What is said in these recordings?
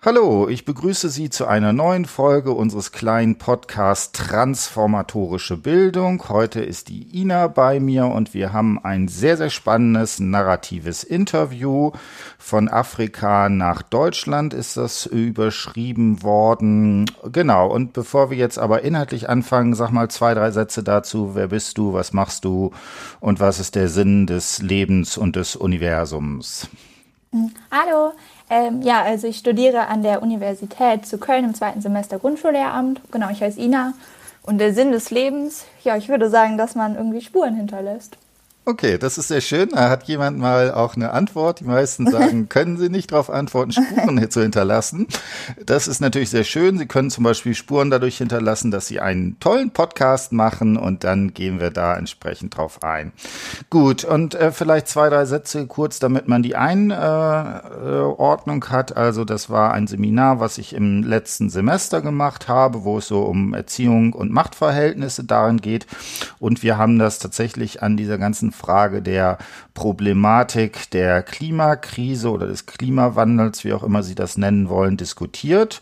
Hallo, ich begrüße Sie zu einer neuen Folge unseres kleinen Podcasts Transformatorische Bildung. Heute ist die Ina bei mir und wir haben ein sehr, sehr spannendes narratives Interview. Von Afrika nach Deutschland ist das überschrieben worden. Genau, und bevor wir jetzt aber inhaltlich anfangen, sag mal zwei, drei Sätze dazu. Wer bist du, was machst du und was ist der Sinn des Lebens und des Universums? Hallo, ähm, ja, also ich studiere an der Universität zu Köln im zweiten Semester Grundschullehramt. Genau, ich heiße Ina. Und der Sinn des Lebens, ja, ich würde sagen, dass man irgendwie Spuren hinterlässt. Okay, das ist sehr schön. Da hat jemand mal auch eine Antwort. Die meisten sagen, können Sie nicht darauf antworten, Spuren zu hinterlassen. Das ist natürlich sehr schön. Sie können zum Beispiel Spuren dadurch hinterlassen, dass Sie einen tollen Podcast machen und dann gehen wir da entsprechend drauf ein. Gut, und äh, vielleicht zwei, drei Sätze kurz, damit man die Einordnung äh, hat. Also das war ein Seminar, was ich im letzten Semester gemacht habe, wo es so um Erziehung und Machtverhältnisse darin geht. Und wir haben das tatsächlich an dieser ganzen Frage der Problematik der Klimakrise oder des Klimawandels, wie auch immer Sie das nennen wollen, diskutiert.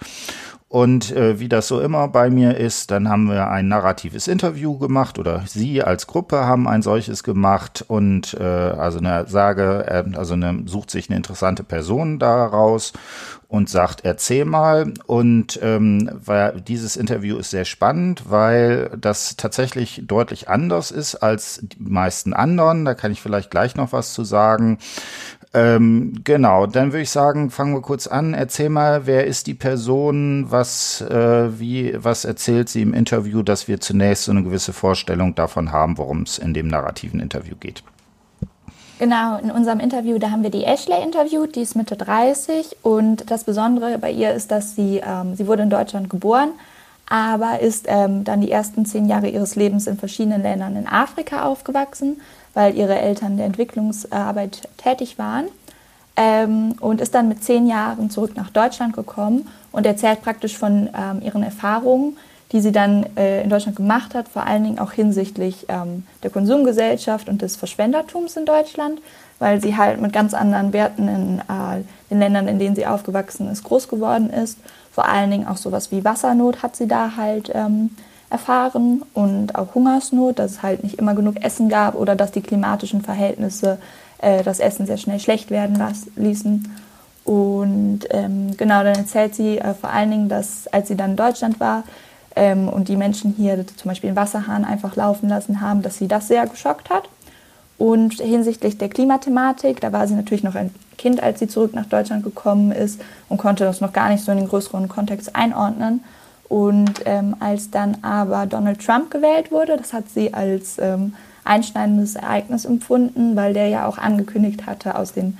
Und äh, wie das so immer bei mir ist, dann haben wir ein narratives Interview gemacht oder Sie als Gruppe haben ein solches gemacht und äh, also eine Sage, äh, also eine, sucht sich eine interessante Person daraus und sagt, erzähl mal. Und ähm, weil dieses Interview ist sehr spannend, weil das tatsächlich deutlich anders ist als die meisten anderen. Da kann ich vielleicht gleich noch was zu sagen. Ähm, genau, dann würde ich sagen, fangen wir kurz an. Erzähl mal, wer ist die Person, was, äh, wie, was erzählt sie im Interview, dass wir zunächst so eine gewisse Vorstellung davon haben, worum es in dem narrativen Interview geht. Genau, in unserem Interview, da haben wir die Ashley interviewt, die ist Mitte 30 und das Besondere bei ihr ist, dass sie, ähm, sie wurde in Deutschland geboren, aber ist ähm, dann die ersten zehn Jahre ihres Lebens in verschiedenen Ländern in Afrika aufgewachsen weil ihre Eltern der Entwicklungsarbeit tätig waren. Ähm, und ist dann mit zehn Jahren zurück nach Deutschland gekommen und erzählt praktisch von ähm, ihren Erfahrungen, die sie dann äh, in Deutschland gemacht hat, vor allen Dingen auch hinsichtlich ähm, der Konsumgesellschaft und des Verschwendertums in Deutschland, weil sie halt mit ganz anderen Werten in äh, den Ländern, in denen sie aufgewachsen ist, groß geworden ist. Vor allen Dingen auch sowas wie Wassernot hat sie da halt ähm, erfahren und auch Hungersnot, dass es halt nicht immer genug Essen gab oder dass die klimatischen Verhältnisse äh, das Essen sehr schnell schlecht werden las- ließen. Und ähm, genau, dann erzählt sie äh, vor allen Dingen, dass als sie dann in Deutschland war ähm, und die Menschen hier zum Beispiel den Wasserhahn einfach laufen lassen haben, dass sie das sehr geschockt hat. Und hinsichtlich der Klimathematik, da war sie natürlich noch ein Kind, als sie zurück nach Deutschland gekommen ist und konnte das noch gar nicht so in den größeren Kontext einordnen. Und ähm, als dann aber Donald Trump gewählt wurde, das hat sie als ähm, einschneidendes Ereignis empfunden, weil der ja auch angekündigt hatte, aus den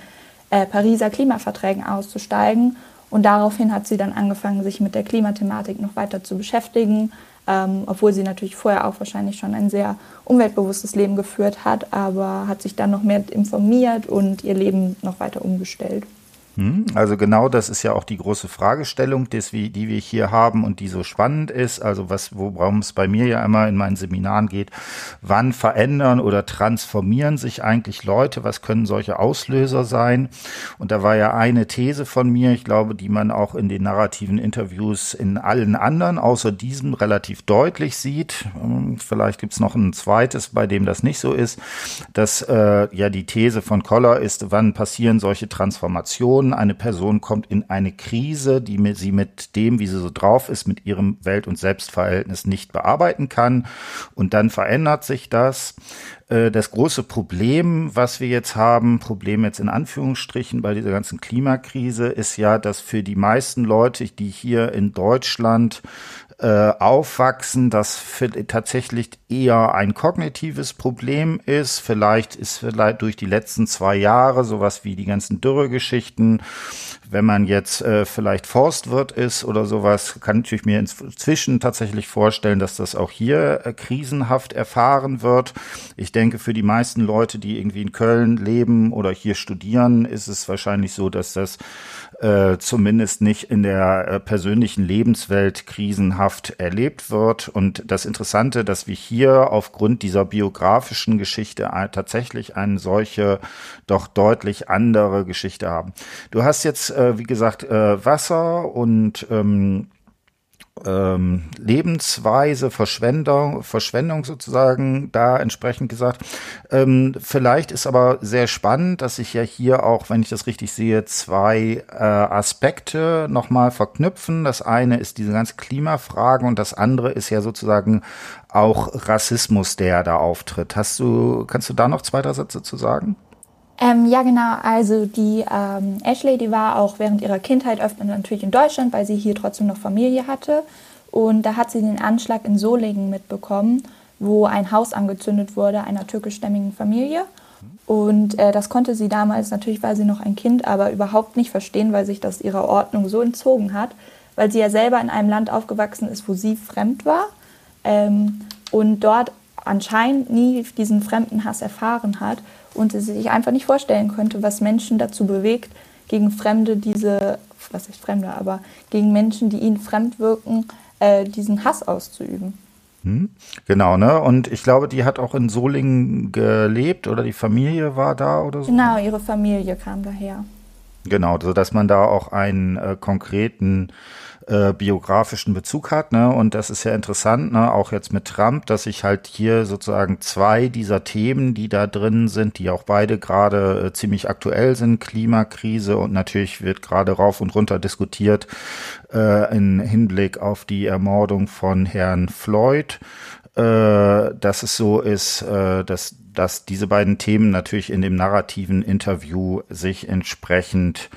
äh, Pariser Klimaverträgen auszusteigen. Und daraufhin hat sie dann angefangen, sich mit der Klimathematik noch weiter zu beschäftigen, ähm, obwohl sie natürlich vorher auch wahrscheinlich schon ein sehr umweltbewusstes Leben geführt hat, aber hat sich dann noch mehr informiert und ihr Leben noch weiter umgestellt. Hm? Also genau das ist ja auch die große Fragestellung, die wir hier haben und die so spannend ist. Also was, worum es bei mir ja immer in meinen Seminaren geht, wann verändern oder transformieren sich eigentlich Leute? Was können solche Auslöser sein? Und da war ja eine These von mir, ich glaube, die man auch in den narrativen Interviews in allen anderen, außer diesem, relativ deutlich sieht. Hm, vielleicht gibt's noch ein zweites, bei dem das nicht so ist, dass äh, ja die These von Koller ist, wann passieren solche Transformationen? Situationen. Eine Person kommt in eine Krise, die sie mit dem, wie sie so drauf ist, mit ihrem Welt- und Selbstverhältnis nicht bearbeiten kann. Und dann verändert sich das. Äh, das große Problem, was wir jetzt haben, Problem jetzt in Anführungsstrichen bei dieser ganzen Klimakrise, ist ja, dass für die meisten Leute, die hier in Deutschland äh, aufwachsen, das tatsächlich eher ein kognitives Problem ist. Vielleicht ist vielleicht durch die letzten zwei Jahre sowas wie die ganzen Dürregeschichten wenn man jetzt äh, vielleicht Forstwirt ist oder sowas, kann ich mir inzwischen tatsächlich vorstellen, dass das auch hier äh, krisenhaft erfahren wird. Ich denke, für die meisten Leute, die irgendwie in Köln leben oder hier studieren, ist es wahrscheinlich so, dass das äh, zumindest nicht in der äh, persönlichen Lebenswelt krisenhaft erlebt wird. Und das Interessante, dass wir hier aufgrund dieser biografischen Geschichte tatsächlich eine solche doch deutlich andere Geschichte haben. Du hast jetzt, äh, wie gesagt, äh, Wasser und ähm, ähm, Lebensweise, Verschwendung, Verschwendung sozusagen da entsprechend gesagt. Ähm, vielleicht ist aber sehr spannend, dass sich ja hier auch, wenn ich das richtig sehe, zwei äh, Aspekte nochmal verknüpfen. Das eine ist diese ganze Klimafragen und das andere ist ja sozusagen auch Rassismus, der da auftritt. Hast du, kannst du da noch zwei, drei Sätze zu sagen? Ähm, ja, genau. Also die ähm, Ashley, die war auch während ihrer Kindheit öfter natürlich in Deutschland, weil sie hier trotzdem noch Familie hatte. Und da hat sie den Anschlag in Solingen mitbekommen, wo ein Haus angezündet wurde einer türkischstämmigen Familie. Und äh, das konnte sie damals, natürlich war sie noch ein Kind, aber überhaupt nicht verstehen, weil sich das ihrer Ordnung so entzogen hat, weil sie ja selber in einem Land aufgewachsen ist, wo sie fremd war ähm, und dort anscheinend nie diesen fremden Hass erfahren hat und sie sich einfach nicht vorstellen könnte, was Menschen dazu bewegt, gegen Fremde diese, was ist Fremde, aber gegen Menschen, die ihnen fremd wirken, äh, diesen Hass auszuüben. Hm, genau, ne? Und ich glaube, die hat auch in Solingen gelebt oder die Familie war da oder so. Genau, ihre Familie kam daher. Genau, so dass man da auch einen äh, konkreten äh, biografischen Bezug hat. Ne? Und das ist ja interessant, ne? auch jetzt mit Trump, dass sich halt hier sozusagen zwei dieser Themen, die da drin sind, die auch beide gerade äh, ziemlich aktuell sind, Klimakrise und natürlich wird gerade rauf und runter diskutiert äh, in Hinblick auf die Ermordung von Herrn Floyd, äh, dass es so ist, äh, dass dass diese beiden Themen natürlich in dem narrativen Interview sich entsprechend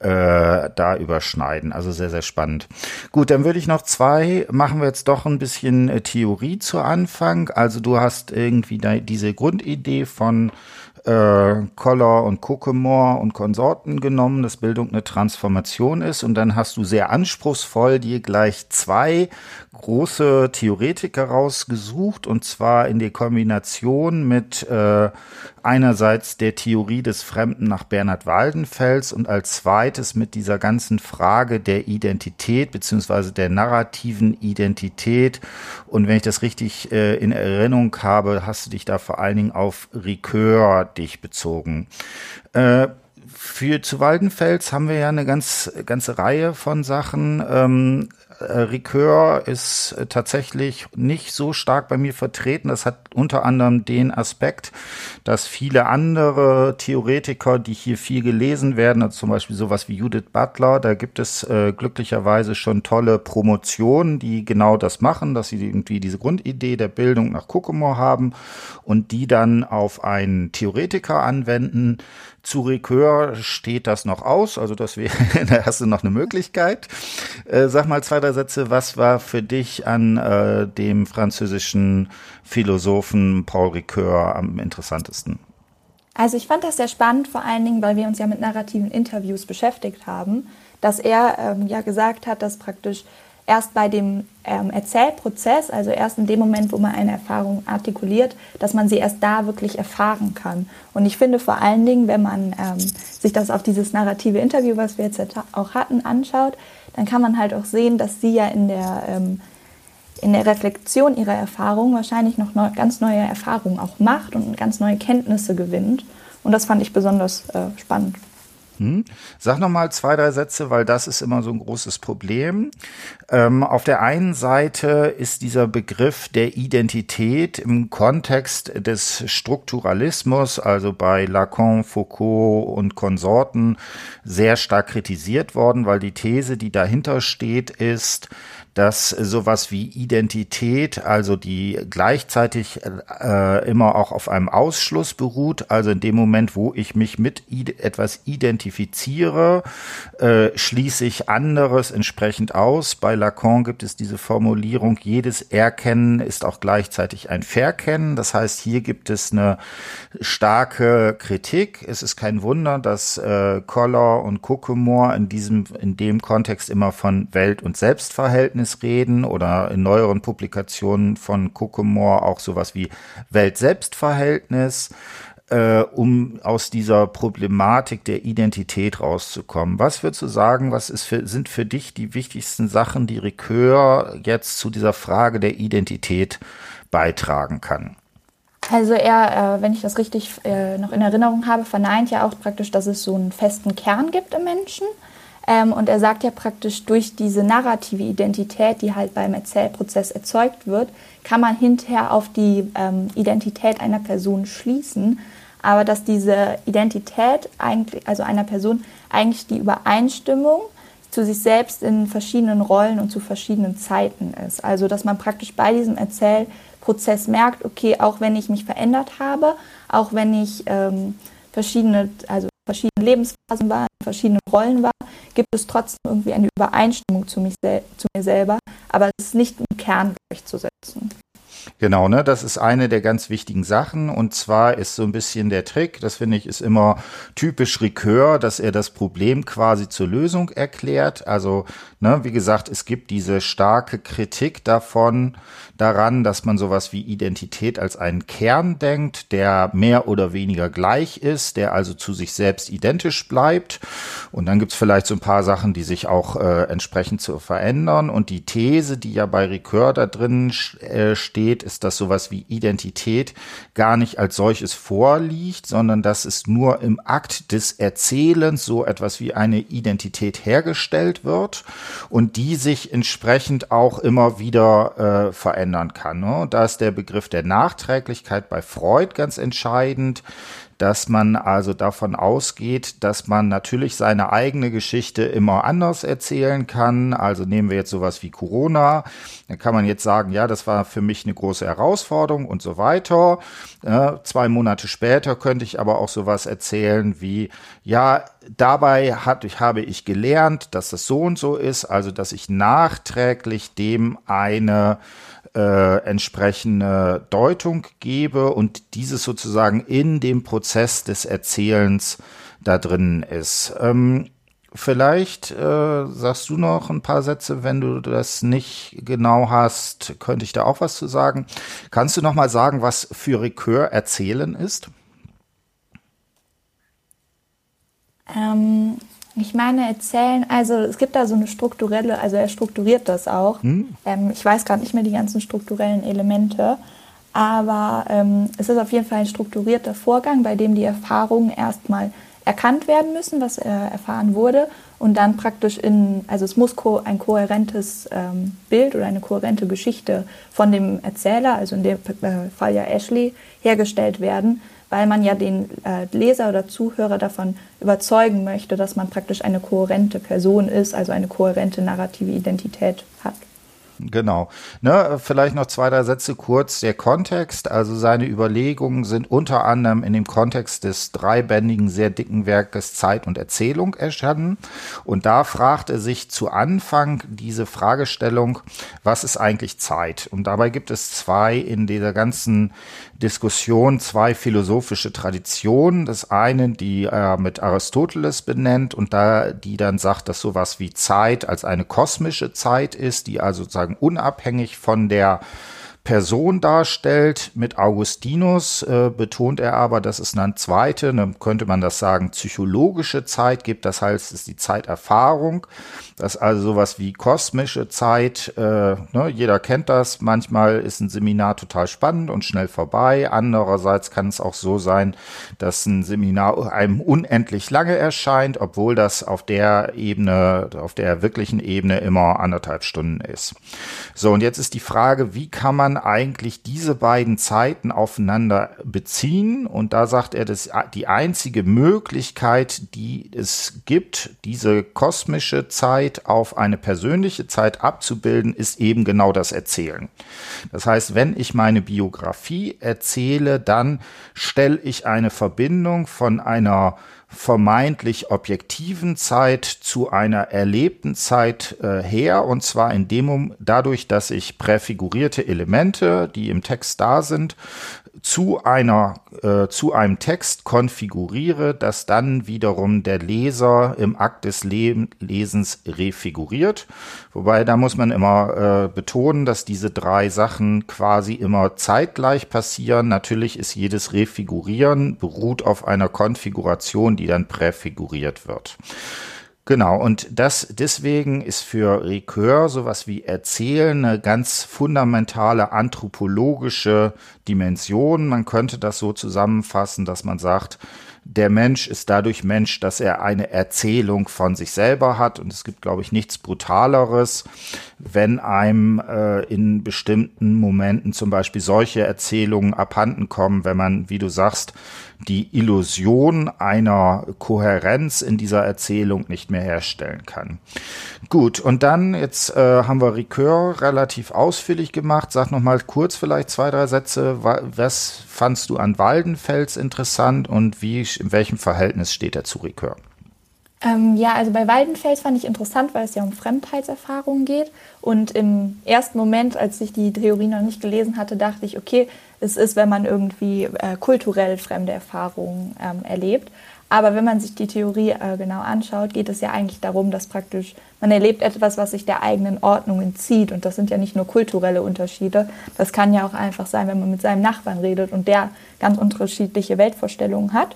äh, da überschneiden. Also sehr, sehr spannend. Gut, dann würde ich noch zwei, machen wir jetzt doch ein bisschen äh, Theorie zu Anfang. Also du hast irgendwie da diese Grundidee von äh, Koller und Kokemore und Konsorten genommen, dass Bildung eine Transformation ist. Und dann hast du sehr anspruchsvoll dir gleich zwei große Theoretiker rausgesucht, und zwar in der Kombination mit äh, einerseits der Theorie des Fremden nach Bernhard Waldenfels und als zweites mit dieser ganzen Frage der Identität beziehungsweise der narrativen Identität. Und wenn ich das richtig äh, in Erinnerung habe, hast du dich da vor allen Dingen auf Ricoeur dich bezogen. Äh, für zu Waldenfels haben wir ja eine ganz ganze Reihe von Sachen. Ähm, äh, Ricoeur ist äh, tatsächlich nicht so stark bei mir vertreten. Das hat unter anderem den Aspekt, dass viele andere Theoretiker, die hier viel gelesen werden, also zum Beispiel sowas wie Judith Butler, da gibt es äh, glücklicherweise schon tolle Promotionen, die genau das machen, dass sie irgendwie diese Grundidee der Bildung nach Kokomor haben und die dann auf einen Theoretiker anwenden. Zu Ricoeur steht das noch aus, also das wäre, da hast du noch eine Möglichkeit. Äh, sag mal zwei, drei Sätze, was war für dich an äh, dem französischen Philosophen Paul Ricoeur am interessantesten? Also ich fand das sehr spannend, vor allen Dingen, weil wir uns ja mit narrativen Interviews beschäftigt haben, dass er ähm, ja gesagt hat, dass praktisch erst bei dem ähm, Erzählprozess, also erst in dem Moment, wo man eine Erfahrung artikuliert, dass man sie erst da wirklich erfahren kann. Und ich finde vor allen Dingen, wenn man ähm, sich das auf dieses narrative Interview, was wir jetzt auch hatten, anschaut, dann kann man halt auch sehen, dass sie ja in der, ähm, in der Reflexion ihrer Erfahrung wahrscheinlich noch neu, ganz neue Erfahrungen auch macht und ganz neue Kenntnisse gewinnt. Und das fand ich besonders äh, spannend. Hm? Sag noch mal zwei, drei Sätze, weil das ist immer so ein großes Problem. Ähm, auf der einen Seite ist dieser Begriff der Identität im Kontext des Strukturalismus, also bei Lacan, Foucault und Konsorten, sehr stark kritisiert worden, weil die These, die dahinter steht, ist, dass sowas wie Identität, also die gleichzeitig äh, immer auch auf einem Ausschluss beruht, also in dem Moment, wo ich mich mit etwas identifiziere, äh, schließe ich anderes entsprechend aus. Bei Lacan gibt es diese Formulierung, jedes Erkennen ist auch gleichzeitig ein Verkennen. Das heißt, hier gibt es eine starke Kritik. Es ist kein Wunder, dass äh, Koller und Kuckemore in diesem, in dem Kontext immer von Welt- und Selbstverhältnis reden oder in neueren Publikationen von Kuckemore auch sowas wie Welt-Selbstverhältnis äh, um aus dieser Problematik der Identität rauszukommen. Was würdest du sagen, was ist für, sind für dich die wichtigsten Sachen, die Ricoeur jetzt zu dieser Frage der Identität beitragen kann? Also er, äh, wenn ich das richtig äh, noch in Erinnerung habe, verneint ja auch praktisch, dass es so einen festen Kern gibt im Menschen. Ähm, und er sagt ja praktisch, durch diese narrative Identität, die halt beim Erzählprozess erzeugt wird, kann man hinterher auf die ähm, Identität einer Person schließen aber dass diese Identität eigentlich, also einer Person, eigentlich die Übereinstimmung zu sich selbst in verschiedenen Rollen und zu verschiedenen Zeiten ist. Also dass man praktisch bei diesem Erzählprozess merkt, okay, auch wenn ich mich verändert habe, auch wenn ich ähm, verschiedene, also verschiedene Lebensphasen war, verschiedenen Rollen war, gibt es trotzdem irgendwie eine Übereinstimmung zu, mich zu mir selber, aber es ist nicht im Kern gleichzusetzen. Genau, ne, das ist eine der ganz wichtigen Sachen. Und zwar ist so ein bisschen der Trick, das finde ich ist immer typisch Ricoeur, dass er das Problem quasi zur Lösung erklärt. Also, ne, wie gesagt, es gibt diese starke Kritik davon, daran, dass man sowas wie Identität als einen Kern denkt, der mehr oder weniger gleich ist, der also zu sich selbst identisch bleibt. Und dann gibt's vielleicht so ein paar Sachen, die sich auch äh, entsprechend zu verändern. Und die These, die ja bei Ricoeur da drin äh, steht, ist, dass sowas wie Identität gar nicht als solches vorliegt, sondern dass es nur im Akt des Erzählens so etwas wie eine Identität hergestellt wird und die sich entsprechend auch immer wieder äh, verändern kann. Ne? Da ist der Begriff der Nachträglichkeit bei Freud ganz entscheidend dass man also davon ausgeht, dass man natürlich seine eigene Geschichte immer anders erzählen kann. Also nehmen wir jetzt sowas wie Corona. Da kann man jetzt sagen, ja, das war für mich eine große Herausforderung und so weiter. Äh, zwei Monate später könnte ich aber auch sowas erzählen wie, ja, dabei hat, habe ich gelernt, dass das so und so ist, also dass ich nachträglich dem eine äh, entsprechende Deutung gebe und dieses sozusagen in dem Prozess des Erzählens da drin ist. Ähm, vielleicht äh, sagst du noch ein paar Sätze, wenn du das nicht genau hast, könnte ich da auch was zu sagen. Kannst du noch mal sagen, was für Ricoeur Erzählen ist? Ähm, ich meine, erzählen, also es gibt da so eine strukturelle, also er strukturiert das auch. Hm. Ähm, ich weiß gerade nicht mehr die ganzen strukturellen Elemente, aber ähm, es ist auf jeden Fall ein strukturierter Vorgang, bei dem die Erfahrungen erstmal erkannt werden müssen, was äh, erfahren wurde, und dann praktisch in, also es muss ko ein kohärentes ähm, Bild oder eine kohärente Geschichte von dem Erzähler, also in dem äh, Fall ja Ashley, hergestellt werden weil man ja den äh, Leser oder Zuhörer davon überzeugen möchte, dass man praktisch eine kohärente Person ist, also eine kohärente narrative Identität hat. Genau. Ne, vielleicht noch zwei, drei Sätze kurz. Der Kontext, also seine Überlegungen sind unter anderem in dem Kontext des dreibändigen, sehr dicken Werkes Zeit und Erzählung erschienen. Und da fragt er sich zu Anfang diese Fragestellung, was ist eigentlich Zeit? Und dabei gibt es zwei in dieser ganzen Diskussion zwei philosophische Traditionen. Das eine, die er mit Aristoteles benennt und da, die dann sagt, dass sowas wie Zeit als eine kosmische Zeit ist, die also sozusagen unabhängig von der Person darstellt. Mit Augustinus äh, betont er aber, dass es eine zweite, ne, könnte man das sagen, psychologische Zeit gibt. Das heißt, es ist die Zeiterfahrung. Das ist also sowas wie kosmische Zeit. Äh, ne, jeder kennt das. Manchmal ist ein Seminar total spannend und schnell vorbei. Andererseits kann es auch so sein, dass ein Seminar einem unendlich lange erscheint, obwohl das auf der Ebene, auf der wirklichen Ebene immer anderthalb Stunden ist. So, und jetzt ist die Frage, wie kann man eigentlich diese beiden Zeiten aufeinander beziehen. Und da sagt er, dass die einzige Möglichkeit, die es gibt, diese kosmische Zeit auf eine persönliche Zeit abzubilden, ist eben genau das Erzählen. Das heißt, wenn ich meine Biografie erzähle, dann stelle ich eine Verbindung von einer vermeintlich objektiven Zeit zu einer erlebten Zeit äh, her. Und zwar in dem dadurch, dass ich präfigurierte Elemente, die im Text da sind, zu einer äh, zu einem Text konfiguriere, das dann wiederum der Leser im Akt des Le Lesens refiguriert. Wobei da muss man immer äh, betonen, dass diese drei Sachen quasi immer zeitgleich passieren. Natürlich ist jedes Refigurieren beruht auf einer Konfiguration, die dann präfiguriert wird. Genau, und das deswegen ist für Ricoeur sowas wie Erzählen eine ganz fundamentale anthropologische Dimension. Man könnte das so zusammenfassen, dass man sagt, der Mensch ist dadurch Mensch, dass er eine Erzählung von sich selber hat. Und es gibt, glaube ich, nichts Brutaleres, wenn einem äh, in bestimmten Momenten zum Beispiel solche Erzählungen abhanden kommen, wenn man, wie du sagst, die Illusion einer Kohärenz in dieser Erzählung nicht mehr herstellen kann. Gut, und dann jetzt äh, haben wir Ricoeur relativ ausführlich gemacht. Sag noch mal kurz vielleicht zwei, drei Sätze. Was fandst du an Waldenfels interessant und wie, in welchem Verhältnis steht er zu Ricoeur? Ähm, ja, also bei Waldenfels fand ich interessant, weil es ja um Fremdheitserfahrungen geht. Und im ersten Moment, als ich die Theorie noch nicht gelesen hatte, dachte ich, okay, es ist, wenn man irgendwie äh, kulturell fremde Erfahrungen ähm, erlebt. Aber wenn man sich die Theorie äh, genau anschaut, geht es ja eigentlich darum, dass praktisch man erlebt etwas, was sich der eigenen Ordnung entzieht. Und das sind ja nicht nur kulturelle Unterschiede. Das kann ja auch einfach sein, wenn man mit seinem Nachbarn redet und der ganz unterschiedliche Weltvorstellungen hat.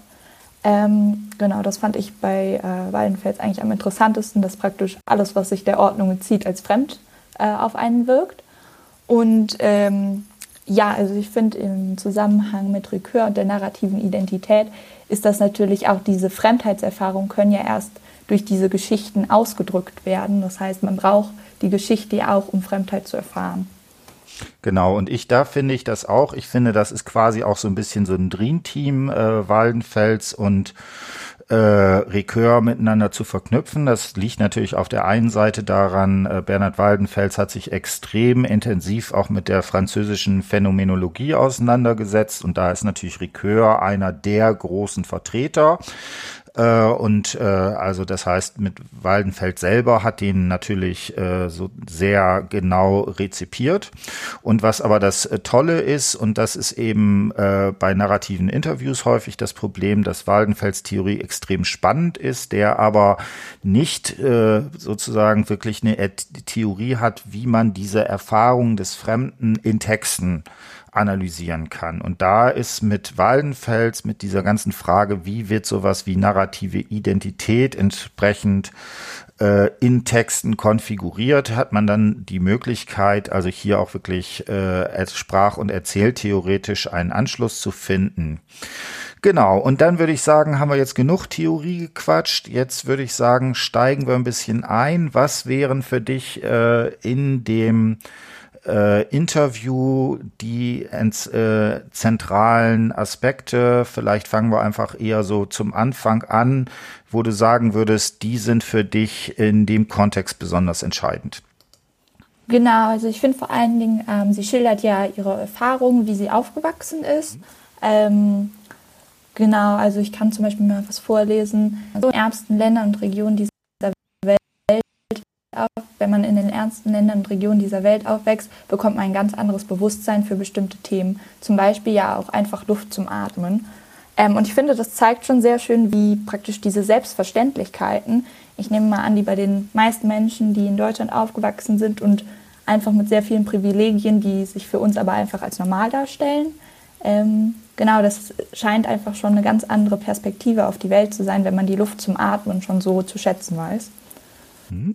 Ähm, genau, das fand ich bei äh, Wallenfels eigentlich am interessantesten, dass praktisch alles, was sich der Ordnung entzieht, als fremd äh, auf einen wirkt. Und ähm, ja, also ich finde im Zusammenhang mit Ricoeur und der narrativen Identität ist das natürlich auch diese Fremdheitserfahrung können ja erst durch diese Geschichten ausgedrückt werden. Das heißt, man braucht die Geschichte ja auch, um Fremdheit zu erfahren. Genau, und ich, da finde ich das auch. Ich finde, das ist quasi auch so ein bisschen so ein Dream-Team, äh, Waldenfels und äh, Ricoeur miteinander zu verknüpfen. Das liegt natürlich auf der einen Seite daran, äh, Bernhard Waldenfels hat sich extrem intensiv auch mit der französischen Phänomenologie auseinandergesetzt und da ist natürlich Ricoeur einer der großen Vertreter. Äh, und äh, also das heißt, mit Waldenfeld selber hat ihn natürlich äh, so sehr genau rezipiert. Und was aber das äh, Tolle ist, und das ist eben äh, bei narrativen Interviews häufig das Problem, dass Waldenfelds Theorie extrem spannend ist, der aber nicht äh, sozusagen wirklich eine Theorie hat, wie man diese Erfahrung des Fremden in Texten analysieren kann. Und da ist mit Waldenfels, mit dieser ganzen Frage, wie wird sowas wie narrative Identität entsprechend äh, in Texten konfiguriert, hat man dann die Möglichkeit, also hier auch wirklich äh, sprach- und erzähltheoretisch einen Anschluss zu finden. Genau, und dann würde ich sagen, haben wir jetzt genug Theorie gequatscht. Jetzt würde ich sagen, steigen wir ein bisschen ein. Was wären für dich äh, in dem äh, Interview die äh, zentralen Aspekte. Vielleicht fangen wir einfach eher so zum Anfang an, wo du sagen würdest, die sind für dich in dem Kontext besonders entscheidend. Genau, also ich finde vor allen Dingen, ähm, sie schildert ja ihre Erfahrungen, wie sie aufgewachsen ist. Ähm, genau, also ich kann zum Beispiel mal was vorlesen. So in ärmsten Ländern und Regionen dieser wenn man in den ärmsten Ländern und Regionen dieser Welt aufwächst, bekommt man ein ganz anderes Bewusstsein für bestimmte Themen. Zum Beispiel ja auch einfach Luft zum Atmen. Ähm, und ich finde, das zeigt schon sehr schön, wie praktisch diese Selbstverständlichkeiten, ich nehme mal an, die bei den meisten Menschen, die in Deutschland aufgewachsen sind und einfach mit sehr vielen Privilegien, die sich für uns aber einfach als normal darstellen, ähm, genau, das scheint einfach schon eine ganz andere Perspektive auf die Welt zu sein, wenn man die Luft zum Atmen schon so zu schätzen weiß. Mhm.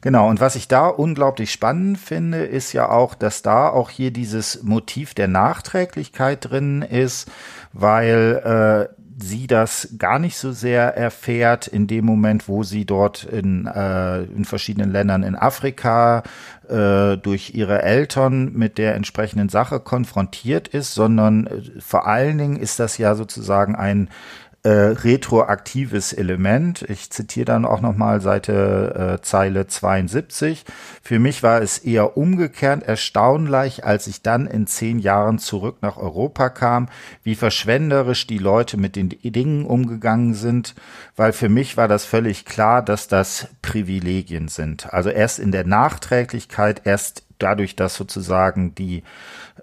Genau, und was ich da unglaublich spannend finde, ist ja auch, dass da auch hier dieses Motiv der Nachträglichkeit drin ist, weil äh, sie das gar nicht so sehr erfährt in dem Moment, wo sie dort in, äh, in verschiedenen Ländern in Afrika äh, durch ihre Eltern mit der entsprechenden Sache konfrontiert ist, sondern äh, vor allen Dingen ist das ja sozusagen ein äh, retroaktives Element. Ich zitiere dann auch nochmal Seite äh, Zeile 72. Für mich war es eher umgekehrt erstaunlich, als ich dann in zehn Jahren zurück nach Europa kam, wie verschwenderisch die Leute mit den Dingen umgegangen sind, weil für mich war das völlig klar, dass das Privilegien sind. Also erst in der Nachträglichkeit, erst dadurch, dass sozusagen die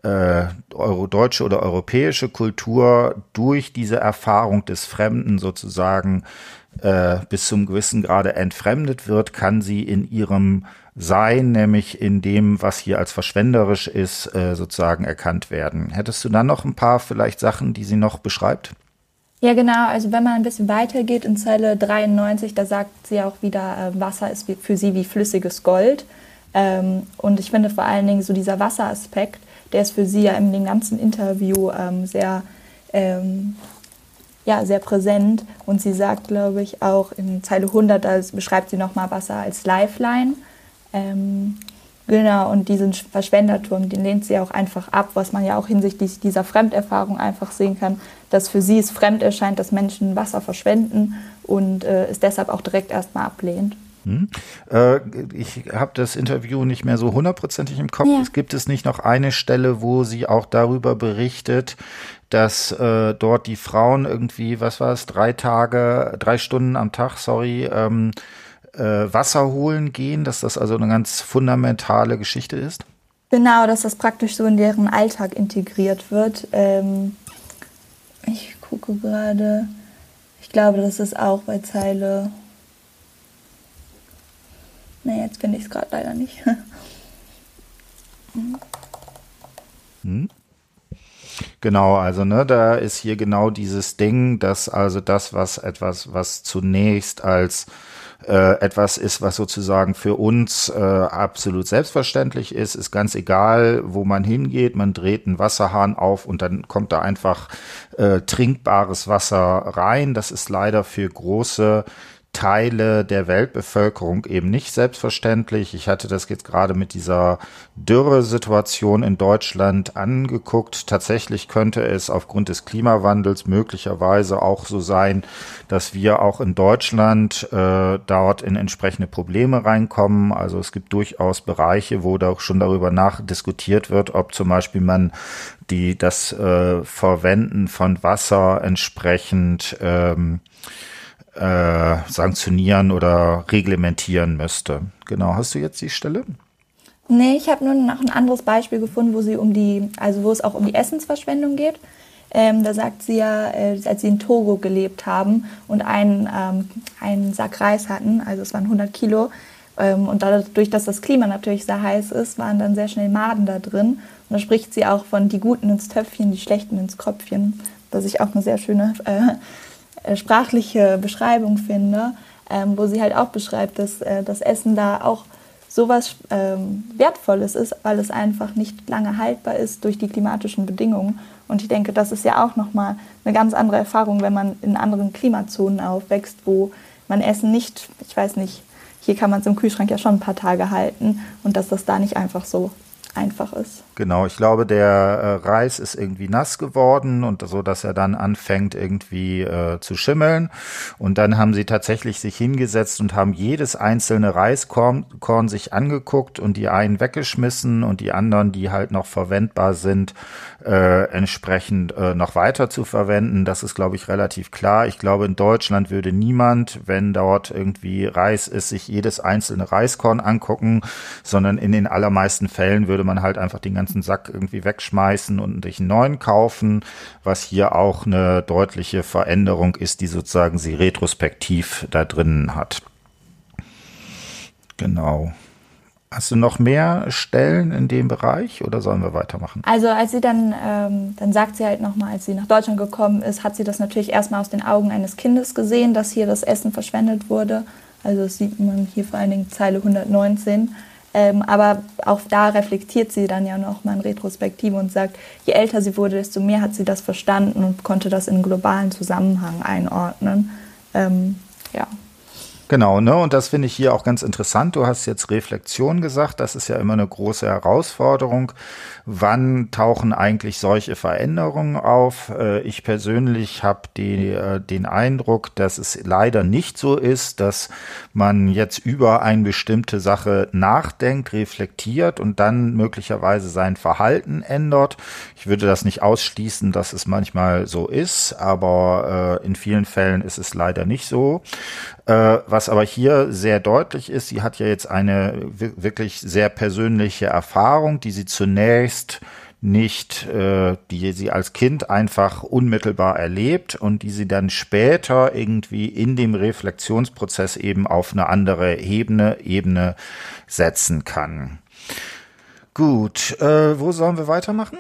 äh, euro deutsche oder europäische Kultur durch diese Erfahrung des Fremden sozusagen äh, bis zum gewissen Grade entfremdet wird, kann sie in ihrem Sein, nämlich in dem, was hier als verschwenderisch ist, äh, sozusagen erkannt werden. Hättest du dann noch ein paar vielleicht Sachen, die sie noch beschreibt? Ja, genau. Also wenn man ein bisschen weitergeht in Zeile 93, da sagt sie auch wieder, äh, Wasser ist für sie wie flüssiges Gold. Ähm, und ich finde vor allen Dingen so dieser Wasseraspekt, der ist für sie ja in dem ganzen Interview ähm, sehr, ähm, ja, sehr präsent. Und sie sagt, glaube ich, auch in Zeile 100, da beschreibt sie nochmal Wasser als Lifeline. Ähm, genau, und diesen Verschwenderturm, den lehnt sie auch einfach ab, was man ja auch hinsichtlich dieser Fremderfahrung einfach sehen kann, dass für sie es fremd erscheint, dass Menschen Wasser verschwenden und äh, es deshalb auch direkt erstmal ablehnt. Hm. Äh, ich habe das Interview nicht mehr so hundertprozentig im Kopf. Ja. Es gibt es nicht noch eine Stelle, wo sie auch darüber berichtet, dass äh, dort die Frauen irgendwie, was war es, drei Tage, drei Stunden am Tag, sorry, ähm, äh, Wasser holen gehen, dass das also eine ganz fundamentale Geschichte ist? Genau, dass das praktisch so in deren Alltag integriert wird. Ähm, ich gucke gerade, ich glaube, das ist auch bei Zeile Nee, jetzt finde ich es gerade leider nicht. hm. Genau, also ne, da ist hier genau dieses Ding, dass also das, was etwas, was zunächst als äh, etwas ist, was sozusagen für uns äh, absolut selbstverständlich ist, ist ganz egal, wo man hingeht. Man dreht einen Wasserhahn auf und dann kommt da einfach äh, trinkbares Wasser rein. Das ist leider für große Teile der Weltbevölkerung eben nicht selbstverständlich. Ich hatte das jetzt gerade mit dieser Dürresituation in Deutschland angeguckt. Tatsächlich könnte es aufgrund des Klimawandels möglicherweise auch so sein, dass wir auch in Deutschland äh, dort in entsprechende Probleme reinkommen. Also es gibt durchaus Bereiche, wo da auch schon darüber nachdiskutiert wird, ob zum Beispiel man die das äh, Verwenden von Wasser entsprechend ähm, äh, sanktionieren oder reglementieren müsste. Genau, hast du jetzt die Stelle? Nee, ich habe nur noch ein anderes Beispiel gefunden, wo sie um die, also wo es auch um die Essensverschwendung geht. Ähm, da sagt sie ja, äh, als sie in Togo gelebt haben und einen, ähm, einen Sack Reis hatten, also es waren 100 Kilo, ähm, und dadurch, dass das Klima natürlich sehr heiß ist, waren dann sehr schnell Maden da drin. Und da spricht sie auch von die Guten ins Töpfchen, die Schlechten ins Kröpfchen, was ich auch eine sehr schöne äh, sprachliche Beschreibung finde, ähm, wo sie halt auch beschreibt, dass äh, das Essen da auch sowas ähm, Wertvolles ist, weil es einfach nicht lange haltbar ist durch die klimatischen Bedingungen. Und ich denke, das ist ja auch nochmal eine ganz andere Erfahrung, wenn man in anderen Klimazonen aufwächst, wo man Essen nicht, ich weiß nicht, hier kann man es im Kühlschrank ja schon ein paar Tage halten und dass das da nicht einfach so einfach ist. Genau, ich glaube, der äh, Reis ist irgendwie nass geworden und so, dass er dann anfängt irgendwie äh, zu schimmeln. Und dann haben sie tatsächlich sich hingesetzt und haben jedes einzelne Reiskorn Korn sich angeguckt und die einen weggeschmissen und die anderen, die halt noch verwendbar sind, äh, entsprechend äh, noch weiter zu verwenden. Das ist, glaube ich, relativ klar. Ich glaube, in Deutschland würde niemand, wenn dort irgendwie Reis ist, sich jedes einzelne Reiskorn angucken, sondern in den allermeisten Fällen würde man halt einfach den ganzen Sack irgendwie wegschmeißen und sich einen neuen kaufen, was hier auch eine deutliche Veränderung ist, die sozusagen sie retrospektiv da drinnen hat. Genau. Hast du noch mehr Stellen in dem Bereich oder sollen wir weitermachen? Also als sie dann, ähm, dann sagt sie halt nochmal, als sie nach Deutschland gekommen ist, hat sie das natürlich erstmal aus den Augen eines Kindes gesehen, dass hier das Essen verschwendet wurde. Also das sieht man hier vor allen Dingen Zeile 119. Ähm, aber auch da reflektiert sie dann ja nochmal in Retrospektive und sagt, je älter sie wurde, desto mehr hat sie das verstanden und konnte das in globalen Zusammenhang einordnen. Ähm, ja. Genau, ne? Und das finde ich hier auch ganz interessant. Du hast jetzt Reflexion gesagt. Das ist ja immer eine große Herausforderung. Wann tauchen eigentlich solche Veränderungen auf? Äh, ich persönlich habe die, äh, den Eindruck, dass es leider nicht so ist, dass man jetzt über eine bestimmte Sache nachdenkt, reflektiert und dann möglicherweise sein Verhalten ändert. Ich würde das nicht ausschließen, dass es manchmal so ist, aber äh, in vielen Fällen ist es leider nicht so. Äh, was aber hier sehr deutlich ist, sie hat ja jetzt eine wirklich sehr persönliche Erfahrung, die sie zunächst nicht, äh, die sie als Kind einfach unmittelbar erlebt und die sie dann später irgendwie in dem Reflexionsprozess eben auf eine andere Ebene, Ebene setzen kann. Gut, äh, wo sollen wir weitermachen?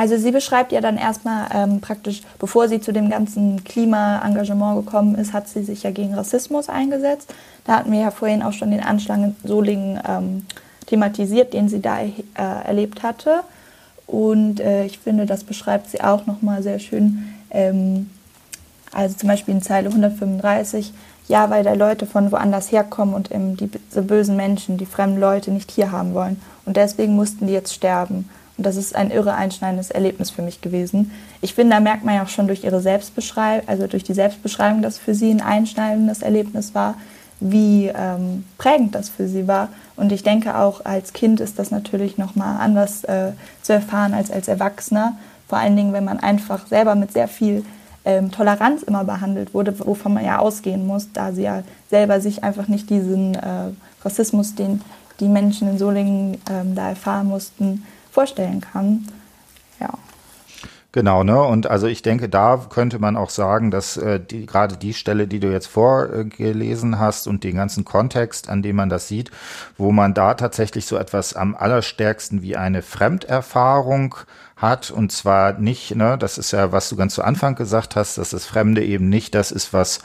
Also sie beschreibt ja dann erstmal ähm, praktisch, bevor sie zu dem ganzen Klimaengagement gekommen ist, hat sie sich ja gegen Rassismus eingesetzt. Da hatten wir ja vorhin auch schon den Anschlag in Solingen ähm, thematisiert, den sie da äh, erlebt hatte. Und äh, ich finde, das beschreibt sie auch nochmal sehr schön. Ähm, also zum Beispiel in Zeile 135, ja, weil da Leute von woanders herkommen und eben die, die bösen Menschen, die fremden Leute nicht hier haben wollen. Und deswegen mussten die jetzt sterben. Und das ist ein irre einschneidendes Erlebnis für mich gewesen. Ich finde, da merkt man ja auch schon durch ihre Selbstbeschreibung, also durch die Selbstbeschreibung, dass für sie ein einschneidendes Erlebnis war, wie ähm, prägend das für sie war. Und ich denke auch als Kind ist das natürlich nochmal anders äh, zu erfahren als als Erwachsener. Vor allen Dingen, wenn man einfach selber mit sehr viel ähm, Toleranz immer behandelt wurde, wovon man ja ausgehen muss, da sie ja selber sich einfach nicht diesen äh, Rassismus, den die Menschen in Solingen ähm, da erfahren mussten, vorstellen kann. Ja. Genau, ne? Und also ich denke, da könnte man auch sagen, dass äh, die, gerade die Stelle, die du jetzt vorgelesen hast und den ganzen Kontext, an dem man das sieht, wo man da tatsächlich so etwas am allerstärksten wie eine Fremderfahrung hat und zwar nicht, ne, das ist ja, was du ganz zu Anfang gesagt hast, dass das Fremde eben nicht das ist, was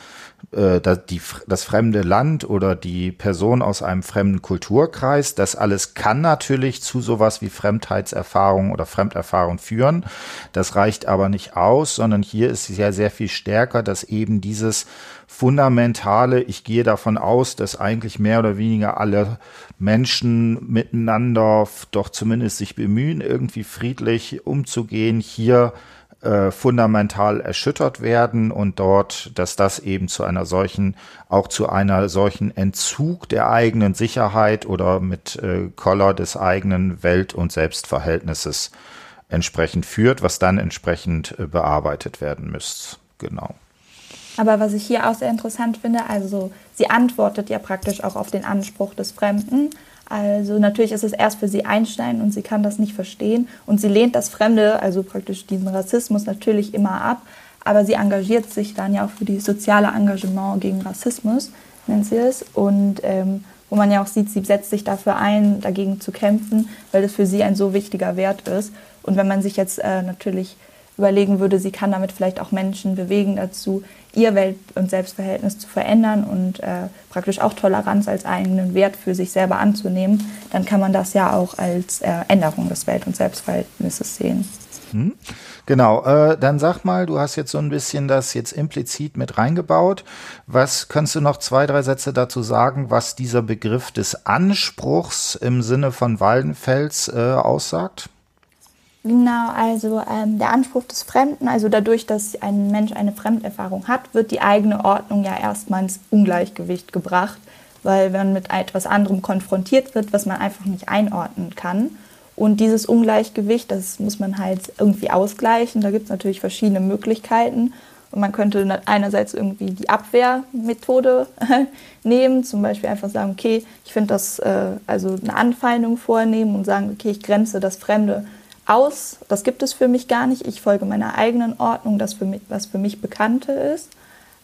äh, die, das fremde Land oder die Person aus einem fremden Kulturkreis. Das alles kann natürlich zu sowas wie Fremdheitserfahrung oder Fremderfahrung führen. Das reicht aber nicht aus, sondern hier ist es ja sehr viel stärker, dass eben dieses fundamentale, ich gehe davon aus, dass eigentlich mehr oder weniger alle Menschen miteinander doch zumindest sich bemühen, irgendwie friedlich umzugehen, hier äh, fundamental erschüttert werden und dort, dass das eben zu einer solchen, auch zu einer solchen Entzug der eigenen Sicherheit oder mit äh, Koller des eigenen Welt- und Selbstverhältnisses entsprechend führt, was dann entsprechend äh, bearbeitet werden müsste. Genau. Aber was ich hier auch sehr interessant finde, also sie antwortet ja praktisch auch auf den Anspruch des Fremden. Also natürlich ist es erst für sie Einstein und sie kann das nicht verstehen und sie lehnt das Fremde, also praktisch diesen Rassismus natürlich immer ab, aber sie engagiert sich dann ja auch für die soziale Engagement gegen Rassismus, nennt sie es, und ähm, wo man ja auch sieht, sie setzt sich dafür ein, dagegen zu kämpfen, weil das für sie ein so wichtiger Wert ist. Und wenn man sich jetzt äh, natürlich überlegen würde, sie kann damit vielleicht auch Menschen bewegen dazu, ihr Welt- und Selbstverhältnis zu verändern und äh, praktisch auch Toleranz als eigenen Wert für sich selber anzunehmen, dann kann man das ja auch als äh, Änderung des Welt- und Selbstverhältnisses sehen. Hm. Genau, äh, dann sag mal, du hast jetzt so ein bisschen das jetzt implizit mit reingebaut. Was kannst du noch zwei, drei Sätze dazu sagen, was dieser Begriff des Anspruchs im Sinne von Waldenfels äh, aussagt? Genau, also ähm, der Anspruch des Fremden, also dadurch, dass ein Mensch eine Fremderfahrung hat, wird die eigene Ordnung ja erstmal ins Ungleichgewicht gebracht, weil man mit etwas anderem konfrontiert wird, was man einfach nicht einordnen kann. Und dieses Ungleichgewicht, das muss man halt irgendwie ausgleichen. Da gibt es natürlich verschiedene Möglichkeiten. Und man könnte einerseits irgendwie die Abwehrmethode nehmen, zum Beispiel einfach sagen, okay, ich finde das, äh, also eine Anfeindung vornehmen und sagen, okay, ich grenze das Fremde aus, das gibt es für mich gar nicht. Ich folge meiner eigenen Ordnung, das für mich, was für mich Bekannte ist.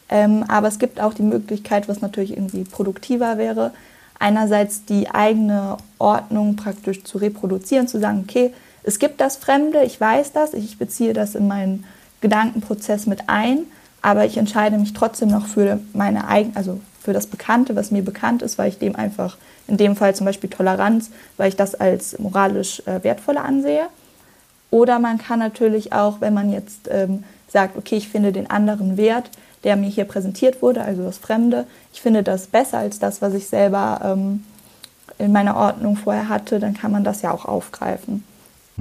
Ähm, aber es gibt auch die Möglichkeit, was natürlich irgendwie produktiver wäre, einerseits die eigene Ordnung praktisch zu reproduzieren, zu sagen, okay, es gibt das Fremde, ich weiß das, ich beziehe das in meinen Gedankenprozess mit ein, aber ich entscheide mich trotzdem noch für meine eigene, also für das Bekannte, was mir bekannt ist, weil ich dem einfach, in dem Fall zum Beispiel Toleranz, weil ich das als moralisch äh, wertvoller ansehe. Oder man kann natürlich auch, wenn man jetzt ähm, sagt, okay, ich finde den anderen wert, der mir hier präsentiert wurde, also das Fremde. Ich finde das besser als das, was ich selber ähm, in meiner Ordnung vorher hatte, dann kann man das ja auch aufgreifen.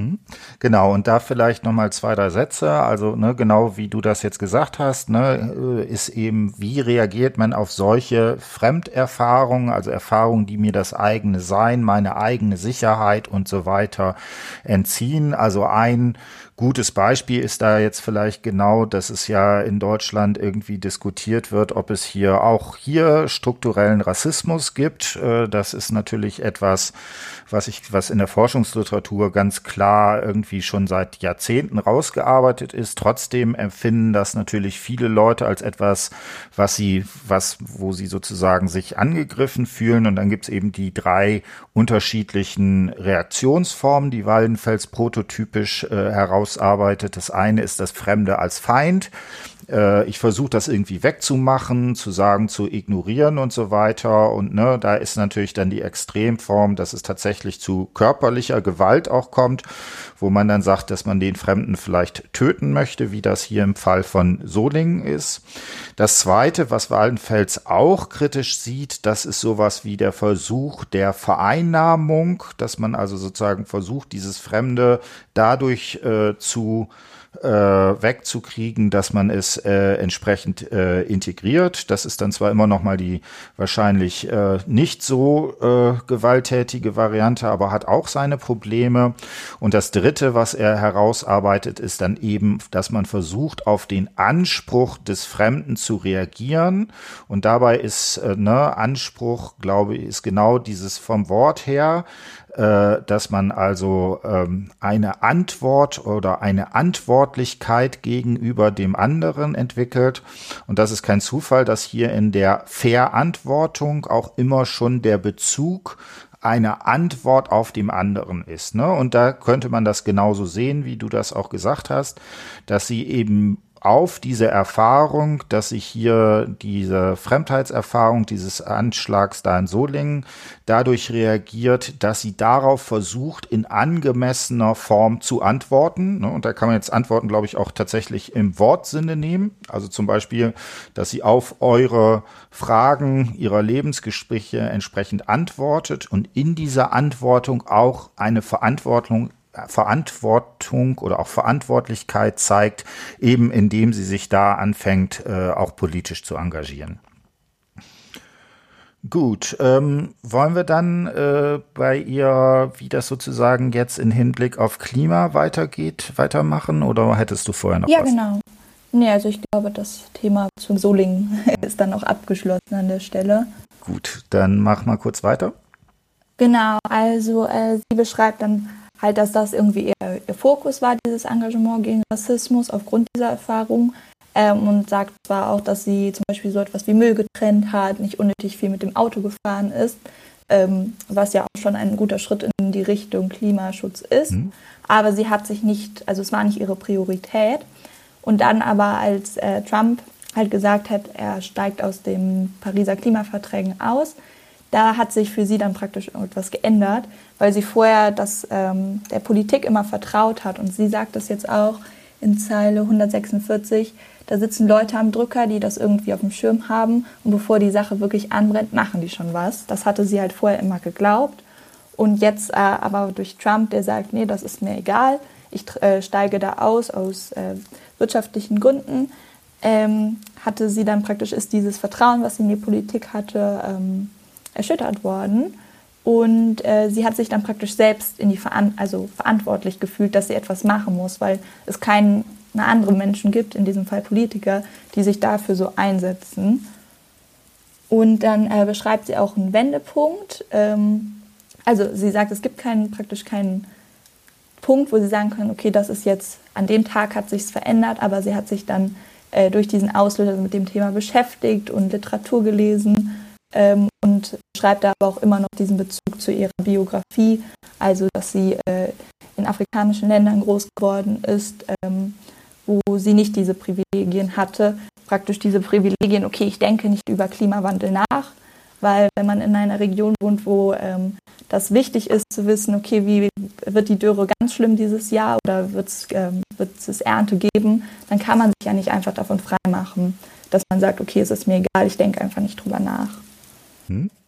Hm? Genau, und da vielleicht nochmal zwei, drei Sätze. Also, ne, genau wie du das jetzt gesagt hast, ne, äh, ist eben, wie reagiert man auf solche Fremderfahrungen, also Erfahrungen, die mir das eigene Sein, meine eigene Sicherheit und so weiter entziehen. Also ein gutes Beispiel ist da jetzt vielleicht genau, dass es ja in Deutschland irgendwie diskutiert wird, ob es hier auch hier strukturellen Rassismus gibt. Äh, das ist natürlich etwas, was ich, was in der Forschungsliteratur ganz klar irgendwie schon seit Jahrzehnten rausgearbeitet ist. Trotzdem empfinden das natürlich viele Leute als etwas, was sie, was, wo sie sozusagen sich angegriffen fühlen. Und dann gibt es eben die drei unterschiedlichen Reaktionsformen, die Waldenfels prototypisch äh, herausarbeitet. Das eine ist das Fremde als Feind. Äh, ich versuche das irgendwie wegzumachen, zu sagen, zu ignorieren und so weiter. Und ne, da ist natürlich dann die Extremform, dass es tatsächlich zu körperlicher Gewalt auch kommt, wo man dann sagt, dass man den Fremden vielleicht töten möchte, wie das hier im Fall von Solingen ist. Das zweite, was Waldenfels auch kritisch sieht, das ist sowas wie der Versuch der Vereinnahmung, dass man also sozusagen versucht, dieses Fremde dadurch äh, zu äh, wegzukriegen, dass man es äh, entsprechend äh, integriert. Das ist dann zwar immer noch mal die wahrscheinlich äh, nicht so äh, gewalttätige Variante, aber hat auch seine Probleme. Und das Dritte, was er herausarbeitet, ist dann eben, dass man versucht, auf den Anspruch des Fremden zu reagieren. Und dabei ist äh, ne, Anspruch, glaube ich, ist genau dieses vom Wort her äh, dass man also ähm, eine Antwort oder eine Antwortlichkeit gegenüber dem anderen entwickelt. Und das ist kein Zufall, dass hier in der Verantwortung auch immer schon der Bezug eine Antwort auf dem anderen ist. Ne? Und da könnte man das genauso sehen, wie du das auch gesagt hast, dass sie eben auf diese Erfahrung, dass sich hier diese Fremdheitserfahrung dieses Anschlags da in Solingen dadurch reagiert, dass sie darauf versucht, in angemessener Form zu antworten. Ne, und da kann man jetzt Antworten, glaube ich, auch tatsächlich im Wortsinne nehmen. Also zum Beispiel, dass sie auf eure Fragen ihrer Lebensgespräche entsprechend antwortet und in dieser Antwortung auch eine Verantwortung Verantwortung oder auch Verantwortlichkeit zeigt, eben indem sie sich da anfängt, äh, auch politisch zu engagieren. Gut, ähm, wollen wir dann äh, bei ihr, wie das sozusagen jetzt in Hinblick auf Klima weitergeht, weitermachen oder hättest du vorher noch ja, was? Ja, genau. Nee, also ich glaube, das Thema zu Solingen ist dann auch abgeschlossen an der Stelle. Gut, dann mach mal kurz weiter. Genau, also äh, sie beschreibt dann halt, dass das irgendwie ihr, ihr Fokus war, dieses Engagement gegen Rassismus aufgrund dieser Erfahrung. Ähm, und sagt zwar auch, dass sie zum Beispiel so etwas wie Müll getrennt hat, nicht unnötig viel mit dem Auto gefahren ist, ähm, was ja auch schon ein guter Schritt in die Richtung Klimaschutz ist. Mhm. Aber sie hat sich nicht, also es war nicht ihre Priorität. Und dann aber, als äh, Trump halt gesagt hat, er steigt aus dem Pariser Klimaverträgen aus, da hat sich für sie dann praktisch etwas geändert, weil sie vorher das, ähm, der Politik immer vertraut hat. Und sie sagt das jetzt auch in Zeile 146, da sitzen Leute am Drücker, die das irgendwie auf dem Schirm haben. Und bevor die Sache wirklich anbrennt, machen die schon was. Das hatte sie halt vorher immer geglaubt. Und jetzt äh, aber durch Trump, der sagt, nee, das ist mir egal, ich äh, steige da aus aus äh, wirtschaftlichen Gründen, ähm, hatte sie dann praktisch, ist dieses Vertrauen, was sie in die Politik hatte, ähm, erschüttert worden. Und äh, sie hat sich dann praktisch selbst in die Veran also verantwortlich gefühlt, dass sie etwas machen muss, weil es keine anderen Menschen gibt, in diesem Fall Politiker, die sich dafür so einsetzen. Und dann äh, beschreibt sie auch einen Wendepunkt. Ähm, also sie sagt, es gibt keinen, praktisch keinen Punkt, wo sie sagen können, okay, das ist jetzt, an dem Tag hat sich verändert, aber sie hat sich dann äh, durch diesen Auslöser mit dem Thema beschäftigt und Literatur gelesen ähm, und schreibt da aber auch immer noch diesen Bezug zu ihrer Biografie, also dass sie äh, in afrikanischen Ländern groß geworden ist, ähm, wo sie nicht diese Privilegien hatte. Praktisch diese Privilegien, okay, ich denke nicht über Klimawandel nach, weil wenn man in einer Region wohnt, wo ähm, das wichtig ist zu wissen, okay, wie wird die Dürre ganz schlimm dieses Jahr oder wird es ähm, Ernte geben, dann kann man sich ja nicht einfach davon freimachen dass man sagt, okay, es ist mir egal, ich denke einfach nicht drüber nach. Hm.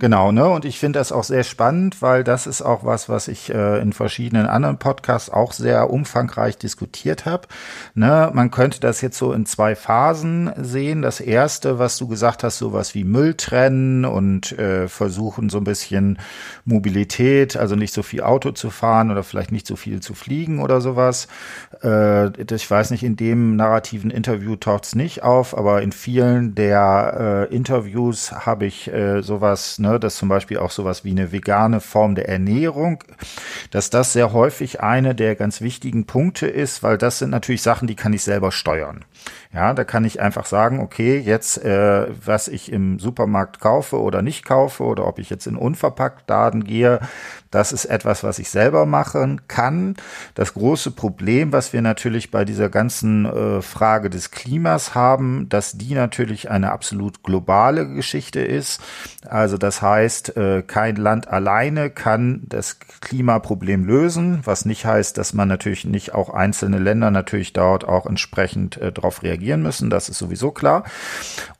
Genau, ne? Und ich finde das auch sehr spannend, weil das ist auch was, was ich äh, in verschiedenen anderen Podcasts auch sehr umfangreich diskutiert habe. Ne? Man könnte das jetzt so in zwei Phasen sehen. Das erste, was du gesagt hast, sowas wie Müll trennen und äh, versuchen so ein bisschen Mobilität, also nicht so viel Auto zu fahren oder vielleicht nicht so viel zu fliegen oder sowas. Äh, ich weiß nicht, in dem narrativen Interview taucht es nicht auf, aber in vielen der äh, Interviews habe ich äh, sowas, ne, ne, dass zum Beispiel auch sowas wie eine vegane Form der Ernährung, dass das sehr häufig eine der ganz wichtigen Punkte ist, weil das sind natürlich Sachen, die kann ich selber steuern. Ja, da kann ich einfach sagen, okay, jetzt, äh, was ich im Supermarkt kaufe oder nicht kaufe oder ob ich jetzt in unverpackt Laden gehe, das ist etwas, was ich selber machen kann. Das große Problem, was wir natürlich bei dieser ganzen äh, Frage des Klimas haben, dass die natürlich eine absolut globale Geschichte ist. Also das heißt, äh, kein Land alleine kann das Klimaproblem lösen, was nicht heißt, dass man natürlich nicht auch einzelne Länder natürlich dort auch entsprechend äh, darauf reagieren müssen. Das ist sowieso klar.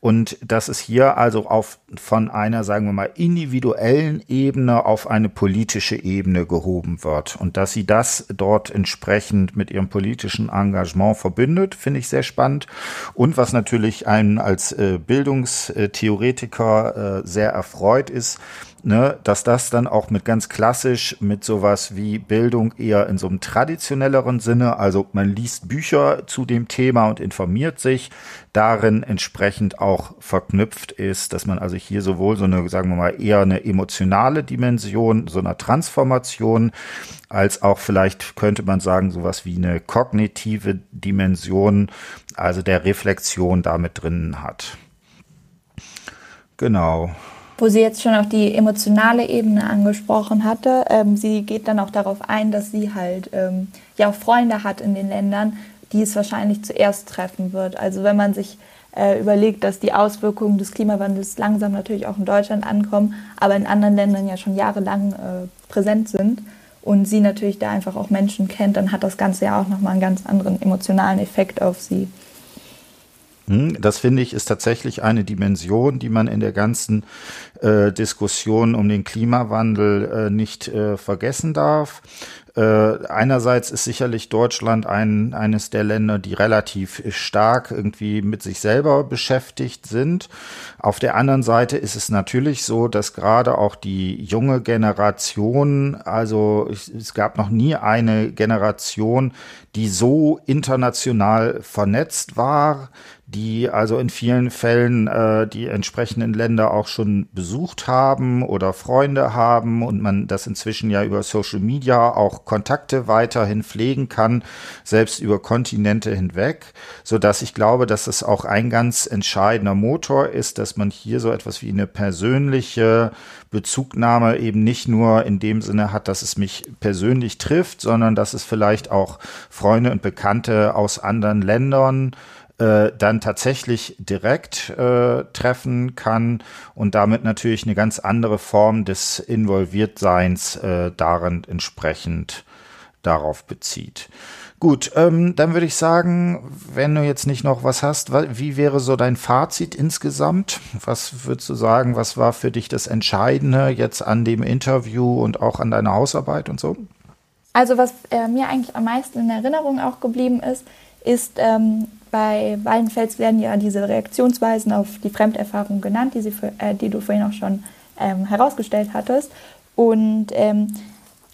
Und dass es hier also auf von einer, sagen wir mal, individuellen Ebene auf eine politische Ebene gehoben wird. Und dass sie das dort entsprechend mit ihrem politischen Engagement verbindet, finde ich sehr spannend. Und was natürlich einen als äh, Bildungstheoretiker äh, sehr erfreut ist, ne, dass das dann auch mit ganz klassisch mit sowas wie Bildung eher in so einem traditionelleren Sinne, also man liest Bücher zu dem Thema und informiert sich, darin entsprechend auch verknüpft ist, dass man also hier sowohl so eine, sagen wir mal, eher eine emotionale Dimension, so einer Transformation, als auch vielleicht könnte man sagen, sowas wie eine kognitive Dimension, also der Reflexion damit drinnen hat. Genau wo sie jetzt schon auch die emotionale Ebene angesprochen hatte. Ähm, sie geht dann auch darauf ein, dass sie halt ähm, ja auch Freunde hat in den Ländern, die es wahrscheinlich zuerst treffen wird. Also wenn man sich äh, überlegt, dass die Auswirkungen des Klimawandels langsam natürlich auch in Deutschland ankommen, aber in anderen Ländern ja schon jahrelang äh, präsent sind und sie natürlich da einfach auch Menschen kennt, dann hat das Ganze ja auch nochmal einen ganz anderen emotionalen Effekt auf sie. Hm, das finde ich ist tatsächlich eine Dimension, die man in der ganzen äh, Diskussion um den Klimawandel äh, nicht äh, vergessen darf. Äh, einerseits ist sicherlich Deutschland ein, eines der Länder, die relativ stark irgendwie mit sich selber beschäftigt sind. Auf der anderen Seite ist es natürlich so, dass gerade auch die junge Generation, also es, es gab noch nie eine Generation, die so international vernetzt war, die also in vielen Fällen äh, die entsprechenden Länder auch schon besucht haben oder Freunde haben und man das inzwischen ja über Social Media auch Kontakte weiterhin pflegen kann, selbst über Kontinente hinweg, so dass ich glaube, dass es auch ein ganz entscheidender Motor ist, dass man hier so etwas wie eine persönliche Bezugnahme eben nicht nur in dem Sinne hat, dass es mich persönlich trifft, sondern dass es vielleicht auch Freunde und Bekannte aus anderen Ländern äh, dann tatsächlich direkt äh, treffen kann und damit natürlich eine ganz andere Form des Involviertseins äh, darin entsprechend darauf bezieht. Gut, ähm, dann würde ich sagen, wenn du jetzt nicht noch was hast, wie wäre so dein Fazit insgesamt? Was würdest du sagen, was war für dich das Entscheidende jetzt an dem Interview und auch an deiner Hausarbeit und so? Also was äh, mir eigentlich am meisten in Erinnerung auch geblieben ist, ist ähm, bei Wallenfels werden ja diese Reaktionsweisen auf die Fremderfahrung genannt, die, sie äh, die du vorhin auch schon ähm, herausgestellt hattest. Und ähm,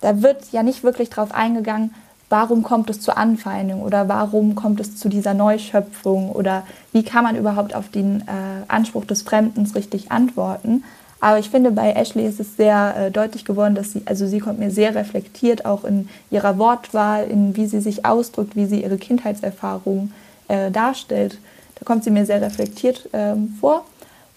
da wird ja nicht wirklich darauf eingegangen, warum kommt es zur Anfeindung oder warum kommt es zu dieser Neuschöpfung oder wie kann man überhaupt auf den äh, Anspruch des Fremdens richtig antworten. Aber ich finde, bei Ashley ist es sehr äh, deutlich geworden, dass sie, also sie kommt mir sehr reflektiert, auch in ihrer Wortwahl, in wie sie sich ausdrückt, wie sie ihre Kindheitserfahrungen äh, darstellt. Da kommt sie mir sehr reflektiert ähm, vor.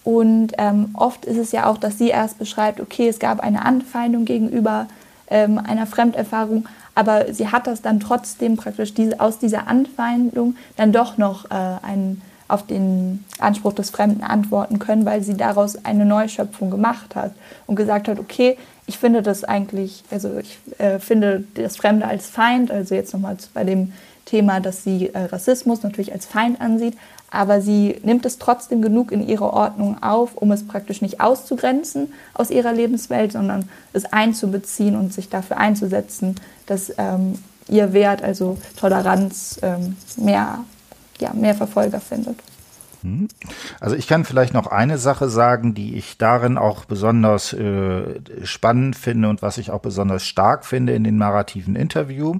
Und ähm, oft ist es ja auch, dass sie erst beschreibt, okay, es gab eine Anfeindung gegenüber ähm, einer Fremderfahrung, aber sie hat das dann trotzdem praktisch diese, aus dieser Anfeindung dann doch noch äh, ein, auf den Anspruch des Fremden antworten können, weil sie daraus eine Neuschöpfung gemacht hat und gesagt hat, okay, ich finde das eigentlich, also ich äh, finde das Fremde als Feind, also jetzt nochmal bei dem Thema, dass sie äh, Rassismus natürlich als Feind ansieht, aber sie nimmt es trotzdem genug in ihre Ordnung auf, um es praktisch nicht auszugrenzen aus ihrer Lebenswelt, sondern es einzubeziehen und sich dafür einzusetzen, dass ähm, ihr Wert, also Toleranz, ähm, mehr, ja, mehr Verfolger findet. Hm? Also ich kann vielleicht noch eine Sache sagen, die ich darin auch besonders äh, spannend finde und was ich auch besonders stark finde in dem narrativen Interview.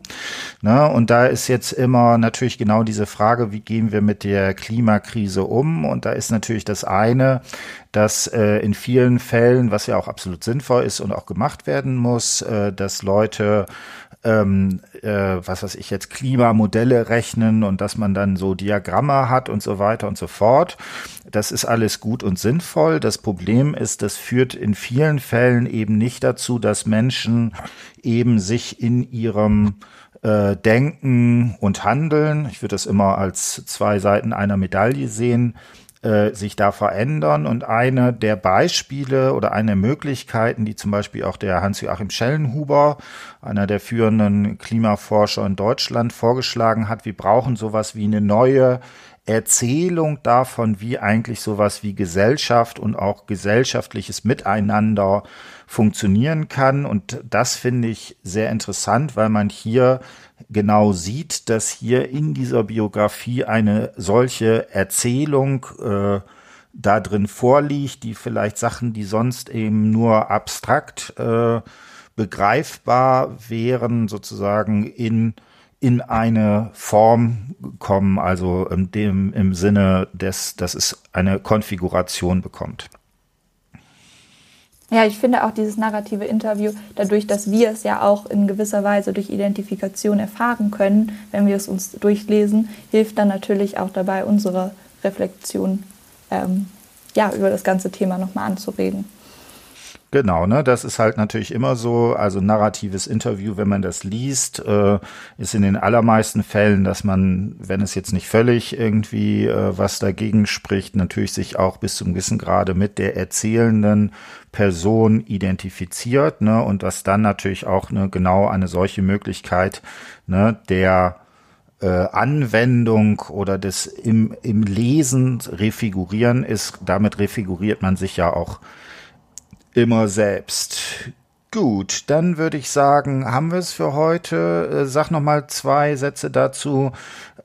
Ne? Und da ist jetzt immer natürlich genau diese Frage, wie gehen wir mit der Klimakrise um? Und da ist natürlich das eine, dass äh, in vielen Fällen, was ja auch absolut sinnvoll ist und auch gemacht werden muss, äh, dass Leute ähm, äh, was weiß ich jetzt, Klimamodelle rechnen und dass man dann so Diagramme hat und so weiter und so fort. Das ist alles gut und sinnvoll. Das Problem ist, das führt in vielen Fällen eben nicht dazu, dass Menschen eben sich in ihrem äh, Denken und Handeln, ich würde das immer als zwei Seiten einer Medaille sehen, äh, sich da verändern. Und eine der Beispiele oder eine der Möglichkeiten, die zum Beispiel auch der Hans-Joachim Schellenhuber, einer der führenden Klimaforscher in Deutschland, vorgeschlagen hat, wir brauchen sowas wie eine neue Erzählung davon, wie eigentlich sowas wie Gesellschaft und auch gesellschaftliches Miteinander funktionieren kann. Und das finde ich sehr interessant, weil man hier genau sieht, dass hier in dieser Biografie eine solche Erzählung äh, da drin vorliegt, die vielleicht Sachen, die sonst eben nur abstrakt äh, begreifbar wären, sozusagen in in eine Form kommen, also in dem, im Sinne des, dass es eine Konfiguration bekommt. Ja, ich finde auch dieses narrative Interview, dadurch, dass wir es ja auch in gewisser Weise durch Identifikation erfahren können, wenn wir es uns durchlesen, hilft dann natürlich auch dabei, unsere Reflexion ähm, ja, über das ganze Thema nochmal anzureden. Genau, ne, das ist halt natürlich immer so. Also narratives Interview, wenn man das liest, äh, ist in den allermeisten Fällen, dass man, wenn es jetzt nicht völlig irgendwie äh, was dagegen spricht, natürlich sich auch bis zum gewissen Grade mit der erzählenden Person identifiziert, ne, und dass dann natürlich auch ne, genau eine solche Möglichkeit ne, der äh, Anwendung oder des im, im Lesen refigurieren ist. Damit refiguriert man sich ja auch immer selbst. Gut, dann würde ich sagen, haben wir es für heute. Äh, sag noch mal zwei Sätze dazu.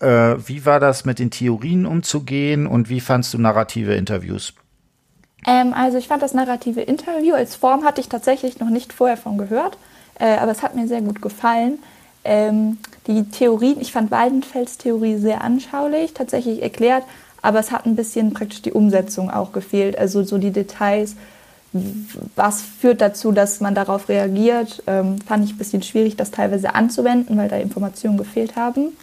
Äh, wie war das mit den Theorien umzugehen und wie fandst du narrative Interviews? Ähm, also ich fand das narrative Interview als Form hatte ich tatsächlich noch nicht vorher von gehört, äh, aber es hat mir sehr gut gefallen. Ähm, die Theorien, ich fand Waldenfels Theorie sehr anschaulich, tatsächlich erklärt, aber es hat ein bisschen praktisch die Umsetzung auch gefehlt, also so die Details was führt dazu, dass man darauf reagiert, ähm, fand ich ein bisschen schwierig, das teilweise anzuwenden, weil da Informationen gefehlt haben.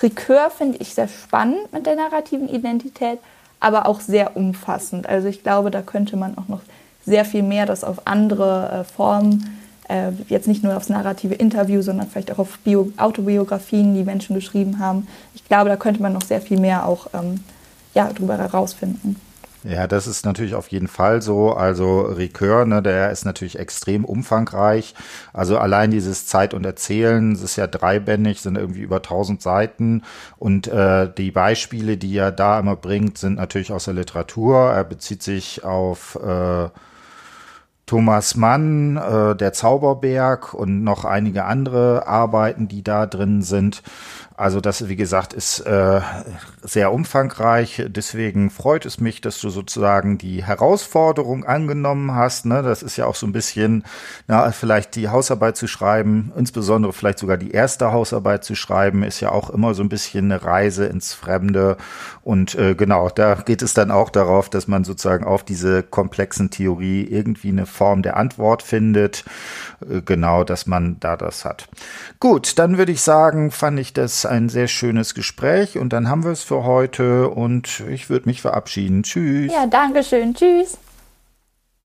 Ricœur finde ich sehr spannend mit der narrativen Identität, aber auch sehr umfassend. Also ich glaube, da könnte man auch noch sehr viel mehr das auf andere äh, Formen, äh, jetzt nicht nur aufs narrative Interview, sondern vielleicht auch auf Bio Autobiografien, die Menschen geschrieben haben. Ich glaube, da könnte man noch sehr viel mehr auch ähm, ja, drüber herausfinden. Ja, das ist natürlich auf jeden Fall so. Also Ricoeur, ne, der ist natürlich extrem umfangreich. Also allein dieses Zeit und Erzählen, es ist ja dreibändig, sind irgendwie über 1000 Seiten. Und äh, die Beispiele, die er da immer bringt, sind natürlich aus der Literatur. Er bezieht sich auf äh, Thomas Mann, äh, der Zauberberg und noch einige andere Arbeiten, die da drin sind. Also das, wie gesagt, ist äh, sehr umfangreich. Deswegen freut es mich, dass du sozusagen die Herausforderung angenommen hast. Ne? Das ist ja auch so ein bisschen, na, vielleicht die Hausarbeit zu schreiben, insbesondere vielleicht sogar die erste Hausarbeit zu schreiben, ist ja auch immer so ein bisschen eine Reise ins Fremde. Und äh, genau, da geht es dann auch darauf, dass man sozusagen auf diese komplexen Theorie irgendwie eine Form der Antwort findet. Äh, genau, dass man da das hat. Gut, dann würde ich sagen, fand ich das ein sehr schönes Gespräch und dann haben wir es für heute und ich würde mich verabschieden. Tschüss. Ja, danke schön. Tschüss.